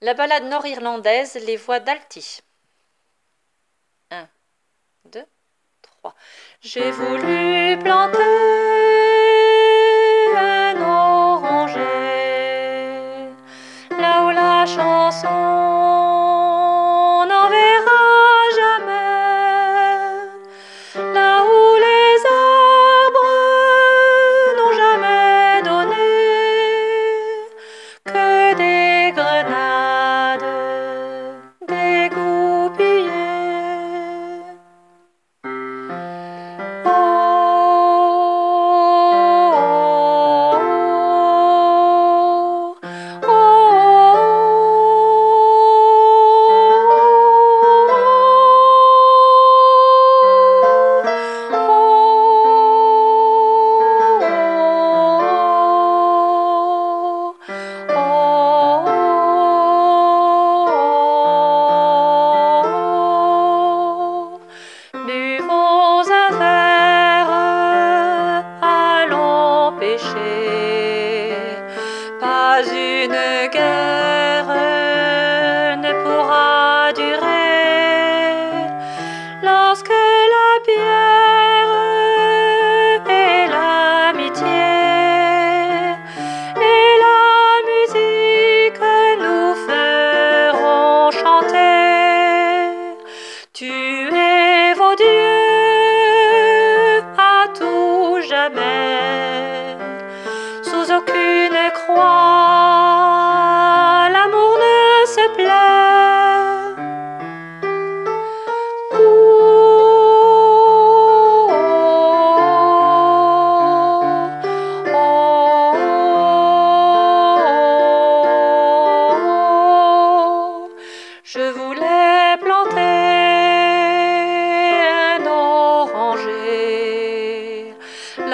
La ballade nord-irlandaise, les voix d'Alti. 1, 2, 3. J'ai voulu planter じ抜け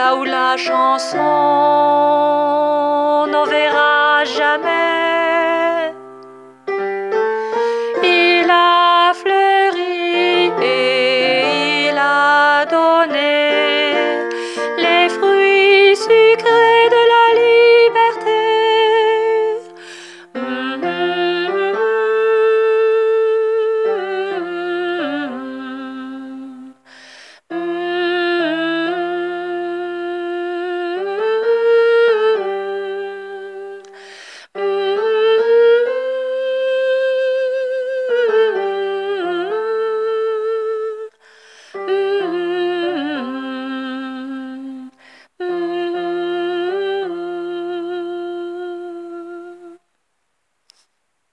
là où la chanson